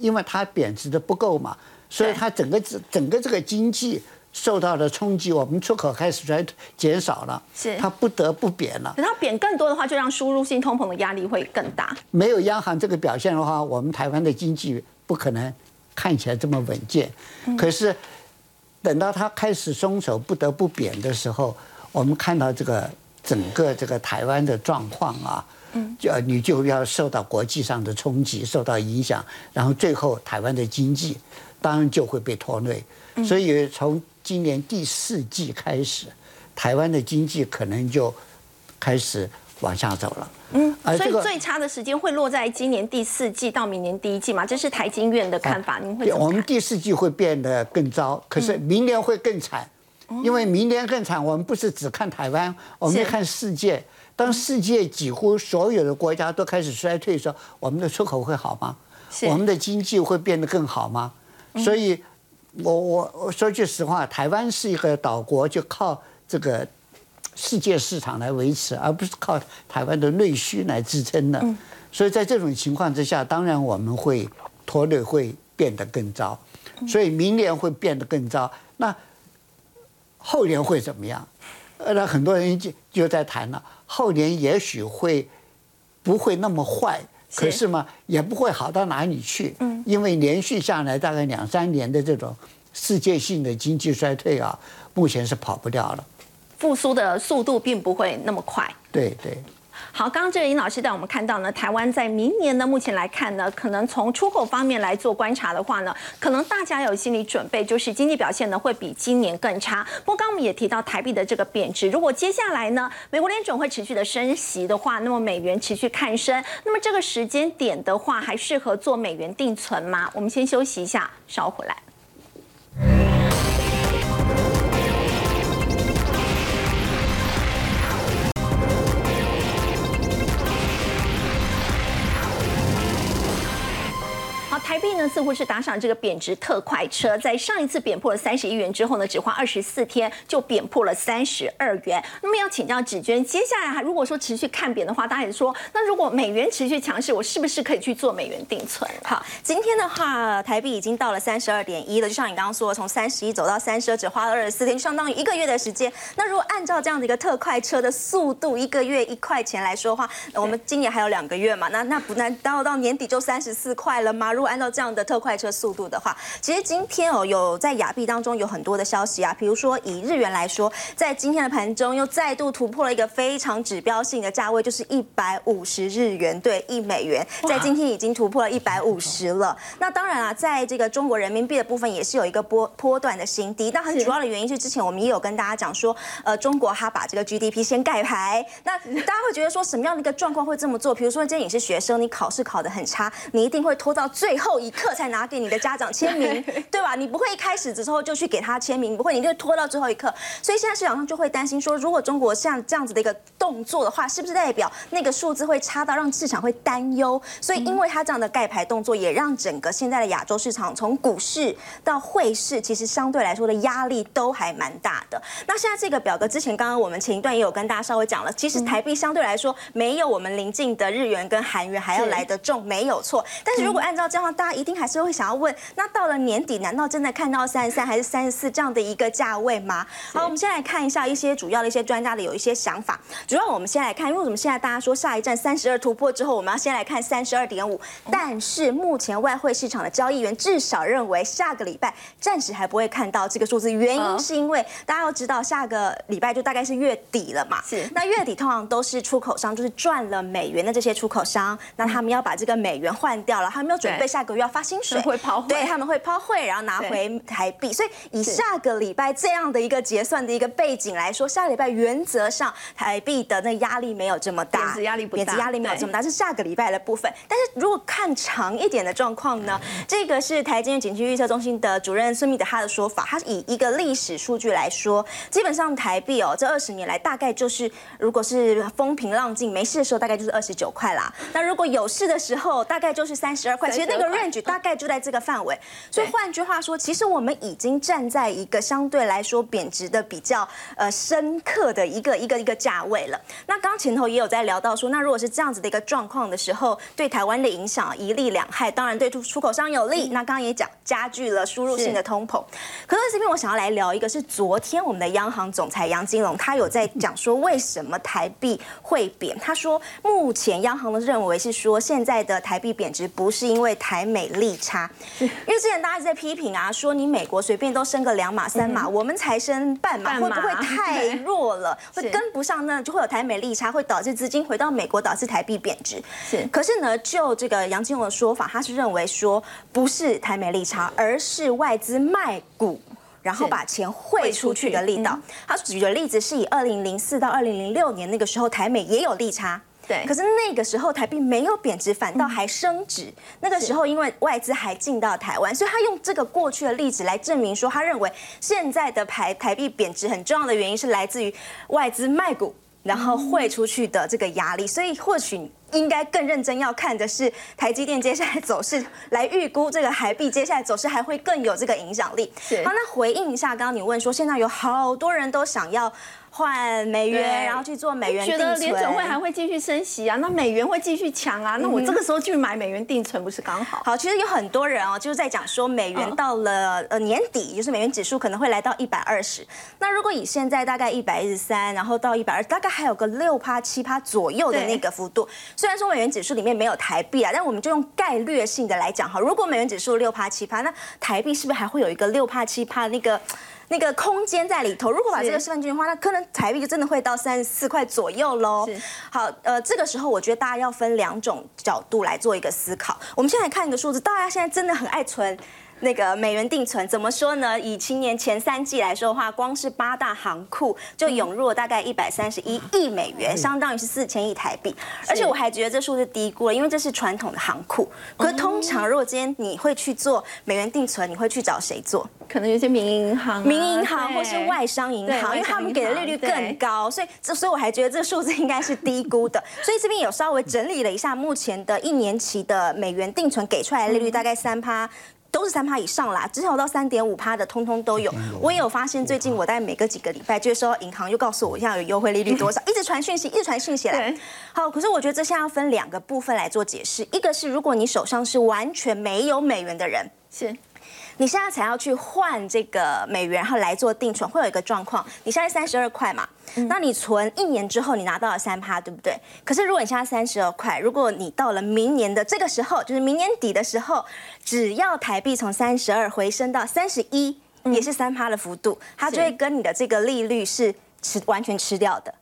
因为它贬值的不够嘛，所以它整个整整个这个经济。受到的冲击，我们出口开始衰减少了，是它不得不贬了。等它贬更多的话，就让输入性通膨的压力会更大。没有央行这个表现的话，我们台湾的经济不可能看起来这么稳健。可是等到它开始松手，不得不贬的时候，我们看到这个整个这个台湾的状况啊，嗯，就你就要受到国际上的冲击，受到影响，然后最后台湾的经济当然就会被拖累。所以从今年第四季开始，台湾的经济可能就开始往下走了。嗯，所以最差的时间会落在今年第四季到明年第一季嘛？这是台经院的看法，您会我们第四季会变得更糟，可是明年会更惨，因为明年更惨。我们不是只看台湾，我们看世界。当世界几乎所有的国家都开始衰退的时候，我们的出口会好吗？我们的经济会变得更好吗？所以。我我我说句实话，台湾是一个岛国，就靠这个世界市场来维持，而不是靠台湾的内需来支撑的。所以在这种情况之下，当然我们会拖累，会变得更糟。所以明年会变得更糟。那后年会怎么样？呃，那很多人就就在谈了，后年也许会不会那么坏。可是嘛，也不会好到哪里去，嗯，因为连续下来大概两三年的这种世界性的经济衰退啊，目前是跑不掉了，复苏的速度并不会那么快。对对。好，刚刚这个尹老师带我们看到呢，台湾在明年呢，目前来看呢，可能从出口方面来做观察的话呢，可能大家有心理准备，就是经济表现呢会比今年更差。不过刚刚我们也提到台币的这个贬值，如果接下来呢，美国联准会持续的升息的话，那么美元持续看升，那么这个时间点的话，还适合做美元定存吗？我们先休息一下，稍回来。台币呢似乎是打赏这个贬值特快车，在上一次贬破了三十一元之后呢，只花二十四天就贬破了三十二元。那么要请教芷娟，接下来如果说持续看贬的话，大家也说，那如果美元持续强势，我是不是可以去做美元定存？好，今天的话，台币已经到了三十二点一了，就像你刚刚说，从三十一走到三十二，只花了二十四天，相当于一个月的时间。那如果按照这样的一个特快车的速度，一个月一块钱来说的话，我们今年还有两个月嘛？那那不难道到年底就三十四块了吗？如果按照这样的特快车速度的话，其实今天哦有在亚币当中有很多的消息啊，比如说以日元来说，在今天的盘中又再度突破了一个非常指标性的价位，就是一百五十日元兑一美元，在今天已经突破了一百五十了。那当然啊，在这个中国人民币的部分也是有一个波波段的新低。那很主要的原因是之前我们也有跟大家讲说，呃，中国它把这个 GDP 先盖牌。那大家会觉得说什么样的一个状况会这么做？比如说今天你是学生，你考试考得很差，你一定会拖到最后一刻才拿。给你的家长签名，对吧？你不会一开始之后就去给他签名，不会，你就拖到最后一刻。所以现在市场上就会担心说，如果中国像这样子的一个动作的话，是不是代表那个数字会差到让市场会担忧？所以，因为他这样的盖牌动作，也让整个现在的亚洲市场，从股市到汇市，其实相对来说的压力都还蛮大的。那现在这个表格，之前刚刚我们前一段也有跟大家稍微讲了，其实台币相对来说没有我们邻近的日元跟韩元还要来得重，没有错。但是如果按照这样，大家一定还是会。想要问，那到了年底，难道真的看到三十三还是三十四这样的一个价位吗？好，我们先来看一下一些主要的一些专家的有一些想法。主要我们先来看，因为什么？现在大家说下一站三十二突破之后，我们要先来看三十二点五。但是目前外汇市场的交易员至少认为下个礼拜暂时还不会看到这个数字，原因是因为大家要知道下个礼拜就大概是月底了嘛。是。那月底通常都是出口商就是赚了美元的这些出口商，那他们要把这个美元换掉了，他们要准备下个月要发薪水。会抛汇，对他们会抛汇，然后拿回台币。所以以下个礼拜这样的一个结算的一个背景来说，下个礼拜原则上台币的那压力没有这么大，贬值压力不大，贬值压力没有这么大，是下个礼拜的部分。但是如果看长一点的状况呢？这个是台经景区预测中心的主任孙密的他的说法，他以一个历史数据来说，基本上台币哦，这二十年来大概就是如果是风平浪静没事的时候，大概就是二十九块啦。那如果有事的时候，大概就是三十二块。其实那个 range 大概就在这个范围。所以换句话说，其实我们已经站在一个相对来说贬值的比较呃深刻的一个一个一个价位了。那刚前头也有在聊到说，那如果是这样子的一个状况的时候，对台湾的影响一利两害，当然对出出口商有利。那刚刚也讲加剧了输入性的通膨。可是这边我想要来聊一个，是昨天我们的央行总裁杨金龙他有在讲说，为什么台币会贬？他说目前央行的认为是说，现在的台币贬值不是因为台美利差，因为之前大家一直在批评啊，说你美国随便都升个两码三码，我们才升半码，会不会太弱了？会跟不上呢？就会有台美利差，会导致资金回到美国，导致台币贬值。是，可是呢，就这个杨金龙的说法，他是认为说不是台美利差，而是外资卖股，然后把钱汇出去的力道。他举的例子是以二零零四到二零零六年那个时候，台美也有利差。对，可是那个时候台币没有贬值，反倒还升值。那个时候因为外资还进到台湾，所以他用这个过去的例子来证明说，他认为现在的台台币贬值很重要的原因是来自于外资卖股，然后汇出去的这个压力。所以或许应该更认真要看的是台积电接下来走势，来预估这个台币接下来走势还会更有这个影响力。好，那回应一下刚刚你问说，现在有好多人都想要。换美元，然后去做美元定存。觉得联准会还会继续升息啊？那美元会继续强啊？那我这个时候去买美元定存不是刚好？好，其实有很多人哦，就是在讲说美元到了呃年底，就是美元指数可能会来到一百二十。那如果以现在大概一百一十三，然后到一百二，大概还有个六趴七趴左右的那个幅度。虽然说美元指数里面没有台币啊，但我们就用概略性的来讲哈，如果美元指数六趴七趴，那台币是不是还会有一个六趴七趴那个？那个空间在里头。如果把这个示范均匀化，那可能台币就真的会到三十四块左右喽。好，呃，这个时候我觉得大家要分两种角度来做一个思考。我们先来看一个数字，大家现在真的很爱存。那个美元定存怎么说呢？以今年前三季来说的话，光是八大行库就涌入了大概一百三十一亿美元，相当于是四千亿台币。而且我还觉得这数字低估了，因为这是传统的行库。可是通常如果今天你会去做美元定存，你会去找谁做？可能有些民营银行、民营银行或是外商银行，因为他们给的利率更高，所以这所以我还觉得这个数字应该是低估的。所以这边有稍微整理了一下目前的一年期的美元定存给出来的利率，大概三趴。都是三趴以上啦，至少到三点五趴的，通通都有。我也有发现，最近我在每隔几个礼拜，就收到银行又告诉我，现在有优惠利率多少，一直传讯息，一直传讯息来。好，可是我觉得这现在要分两个部分来做解释，一个是如果你手上是完全没有美元的人，是。你现在才要去换这个美元，然后来做定存，会有一个状况。你现在三十二块嘛，那你存一年之后，你拿到了三趴，对不对？可是如果你现在三十二块，如果你到了明年的这个时候，就是明年底的时候，只要台币从三十二回升到三十一，也是三趴的幅度，它就会跟你的这个利率是吃完全吃掉的。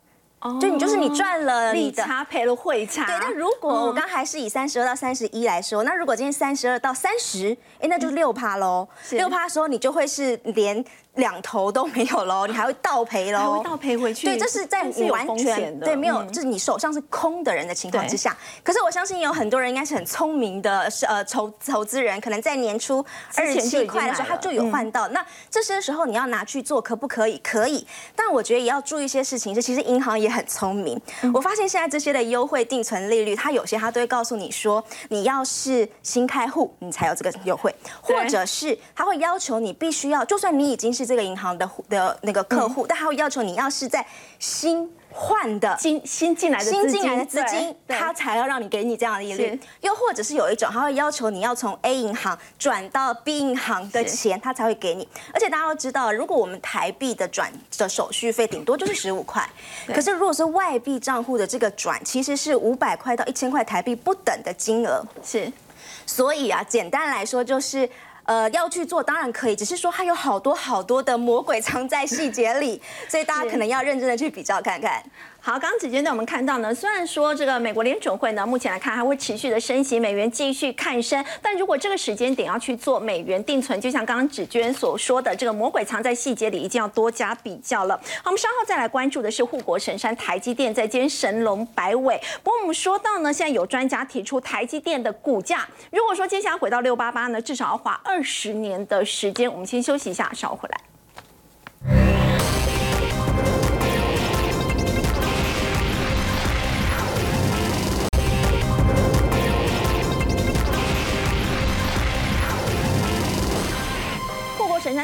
就你就是你赚了利差赔了汇差。对，那如果我刚还是以三十二到三十一来说，那如果今天三十二到三十，哎，那就是六趴喽。六趴的时候，你就会是连。两头都没有喽，你还会倒赔喽，还会倒赔回去。对，这是在你完全对没有，就是你手上是空的人的情况之下。可是我相信有很多人应该是很聪明的，是呃投投资人，可能在年初二十七块的时候他就有换到。那这些时候你要拿去做，可不可以？可以。但我觉得也要注意一些事情，就其实银行也很聪明。我发现现在这些的优惠定存利率，它有些它都会告诉你说，你要是新开户，你才有这个优惠，或者是他会要求你必须要，就算你已经是。这个银行的的那个客户，但他会要求你要是在新换的新新进来的新进来的资金，他才要让你给你这样的利率。又或者是有一种，他会要求你要从 A 银行转到 B 银行的钱，他才会给你。而且大家都知道，如果我们台币的转的手续费顶多就是十五块，可是如果是外币账户的这个转，其实是五百块到一千块台币不等的金额。是，所以啊，简单来说就是。呃，要去做当然可以，只是说它有好多好多的魔鬼藏在细节里，所以大家可能要认真的去比较看看。好，刚刚子娟呢，我们看到呢，虽然说这个美国联准会呢，目前来看还会持续的升息，美元继续看升，但如果这个时间点要去做美元定存，就像刚刚子娟所说的，这个魔鬼藏在细节里，一定要多加比较了。好，我们稍后再来关注的是护国神山台积电在今天神龙摆尾。不过我们说到呢，现在有专家提出台积电的股价，如果说接下来回到六八八呢，至少要花二十年的时间。我们先休息一下，稍后回来。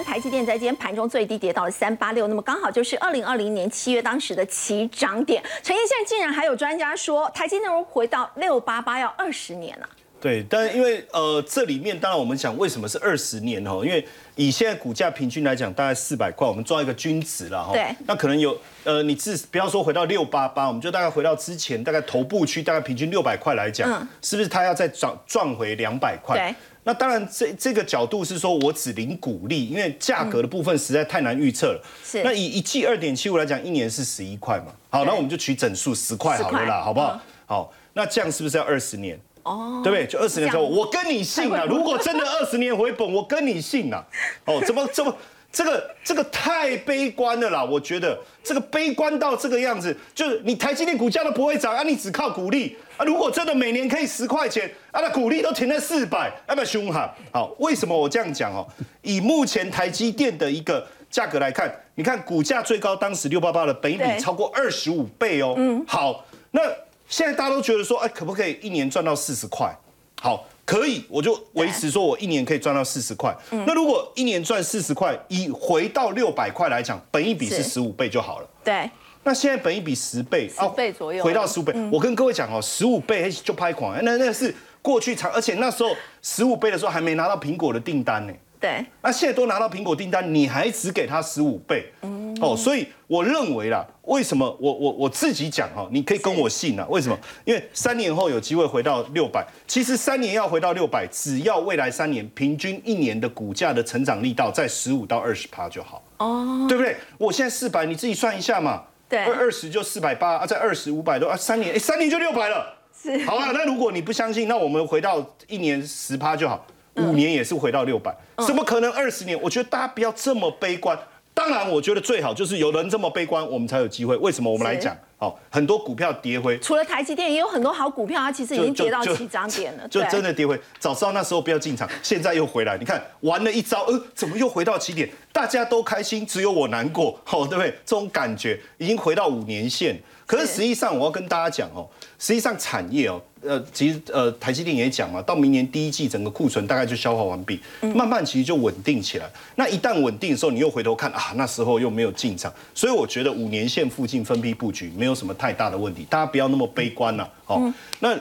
台积电在今天盘中最低跌到了三八六，那么刚好就是二零二零年七月当时的起涨点。陈燕，现在竟然还有专家说台积电回到六八八要二十年了。对，但因为呃这里面当然我们讲为什么是二十年哦？因为以现在股价平均来讲大概四百块，我们抓一个均值了哈。对。那可能有呃你至不要说回到六八八，我们就大概回到之前大概头部区大概平均六百块来讲，是不是它要再涨赚回两百块？对。那当然，这这个角度是说我只领股利，因为价格的部分实在太难预测了。是。那以一季二点七五来讲，一年是十一块嘛？好，那我们就取整数十块好了啦，好不好？好，那这样是不是要二十年？哦，对不对？就二十年之后，我跟你信啊！如果真的二十年回本，我跟你信啊！哦，怎么怎么？这个这个太悲观了啦！我觉得这个悲观到这个样子，就是你台积电股价都不会涨啊，你只靠股利啊。如果真的每年可以十块钱啊，那股利都停在四百，要不要凶哈？好，为什么我这样讲哦？以目前台积电的一个价格来看，你看股价最高当时六八八的本比超过二十五倍哦。嗯。好，那现在大家都觉得说，哎，可不可以一年赚到四十块？好。可以，我就维持说，我一年可以赚到四十块。那如果一年赚四十块，以回到六百块来讲，本一比是十五倍就好了。对。那现在本一比十倍，十倍左右，回到十五倍。我跟各位讲哦，十五倍就拍款，那那是过去长，而且那时候十五倍的时候还没拿到苹果的订单呢。对。那现在都拿到苹果订单，你还只给他十五倍？哦，所以我认为啦，为什么我我我自己讲哈，你可以跟我信啊？为什么？因为三年后有机会回到六百，其实三年要回到六百，只要未来三年平均一年的股价的成长力道在十五到二十趴就好，哦，对不对？我现在四百，你自己算一下嘛，对二二十就四百八啊，在二十五百多啊，三年哎，三年就六百了，是好啊。那如果你不相信，那我们回到一年十趴就好，五年也是回到六百，怎么可能二十年？我觉得大家不要这么悲观。当然，我觉得最好就是有人这么悲观，我们才有机会。为什么？我们来讲，哦，很多股票跌回，除了台积电，也有很多好股票，它其实已经跌到起涨点了，就对真的跌回。早知道那时候不要进场，现在又回来。你看玩了一招，呃，怎么又回到起点？大家都开心，只有我难过，哦，对不对？这种感觉已经回到五年线。可是实际上，我要跟大家讲哦，实际上产业哦，呃，其实呃，台积电也讲嘛，到明年第一季整个库存大概就消化完毕，慢慢其实就稳定起来。那一旦稳定的时候，你又回头看啊，那时候又没有进场，所以我觉得五年线附近分批布局没有什么太大的问题，大家不要那么悲观呐、哦，那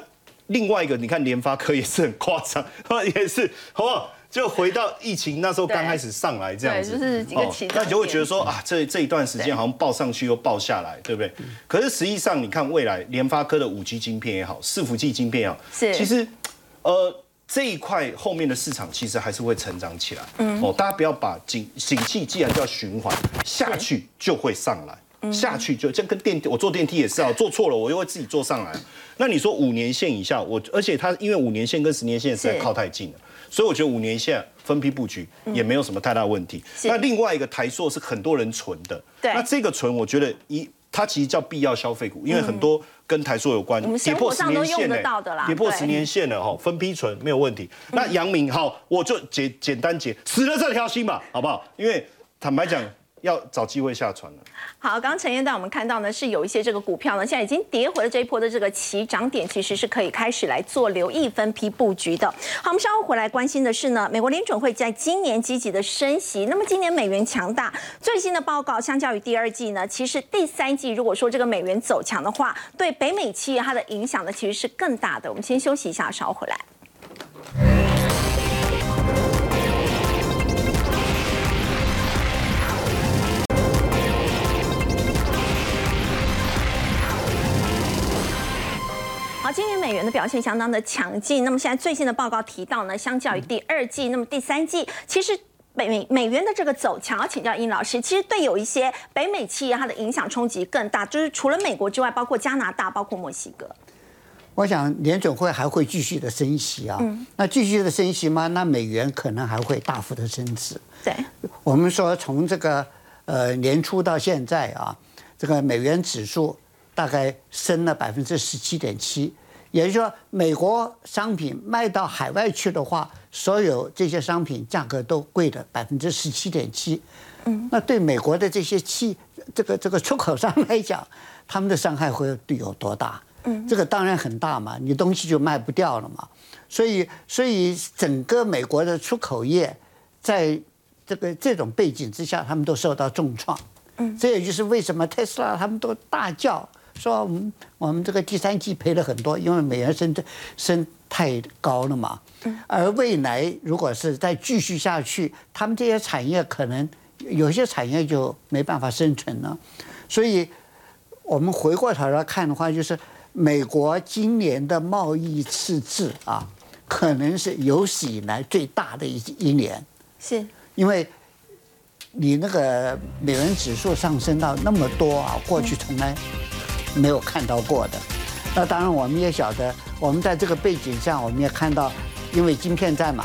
另外一个，你看联发科也是很夸张，也是好不好？就回到疫情那时候刚开始上来这样子，对就是几个起涨那你就会觉得说啊，这这一段时间好像报上去又报下来，对不对？可是实际上，你看未来联发科的五 G 晶片也好，伺服器晶片也好，是其实呃这一块后面的市场其实还是会成长起来。嗯，哦，大家不要把景景气既然叫循环下去就会上来。下去就这跟电梯，我坐电梯也是啊，坐错了我又会自己坐上来。那你说五年线以下，我而且它因为五年线跟十年线实在靠太近了，所以我觉得五年线分批布局也没有什么太大问题。那另外一个台塑是很多人存的，对。那这个存我觉得一它其实叫必要消费股，因为很多跟台塑有关，我们生活上都用得到的啦跌破十年线了哈，分批存没有问题。那阳明好，我就简简单解死了这条心吧，好不好？因为坦白讲，要找机会下船了。好，刚刚陈燕带我们看到呢，是有一些这个股票呢，现在已经跌回了这一波的这个起涨点，其实是可以开始来做留意分批布局的。好，我们稍后回来关心的是呢，美国联准会在今年积极的升息，那么今年美元强大，最新的报告相较于第二季呢，其实第三季如果说这个美元走强的话，对北美企业它的影响呢其实是更大的。我们先休息一下，稍后回来。好，今年美元的表现相当的强劲。那么现在最新的报告提到呢，相较于第二季，那么第三季其实。美美美元的这个走强，要请教殷老师，其实对有一些北美企业它的影响冲击更大，就是除了美国之外，包括加拿大，包括墨西哥。我想联准会还会继续的升息啊，嗯那继续的升息吗？那美元可能还会大幅的升值。对，我们说从这个呃年初到现在啊，这个美元指数大概升了百分之十七点七，也就是说，美国商品卖到海外去的话，所有这些商品价格都贵了百分之十七点七。嗯，那对美国的这些企这个这个出口商来讲，他们的伤害会有多大？嗯，这个当然很大嘛，你东西就卖不掉了嘛。所以，所以整个美国的出口业在这个这种背景之下，他们都受到重创。嗯，这也就是为什么特斯拉他们都大叫说我们我们这个第三季赔了很多，因为美元升升太高了嘛。嗯，而未来如果是再继续下去，他们这些产业可能有些产业就没办法生存了。所以，我们回过头来看的话，就是美国今年的贸易赤字啊，可能是有史以来最大的一一年。是因为你那个美元指数上升到那么多啊，过去从来没有看到过的。那当然，我们也晓得，我们在这个背景下，我们也看到，因为晶片战嘛，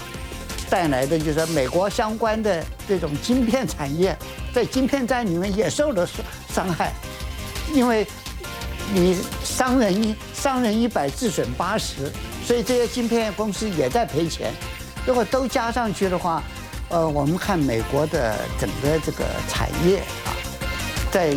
带来的就是美国相关的这种晶片产业，在晶片战里面也受了伤伤害，因为你商人一伤人一百，自损八十，所以这些晶片公司也在赔钱。如果都加上去的话，呃，我们看美国的整个这个产业啊，在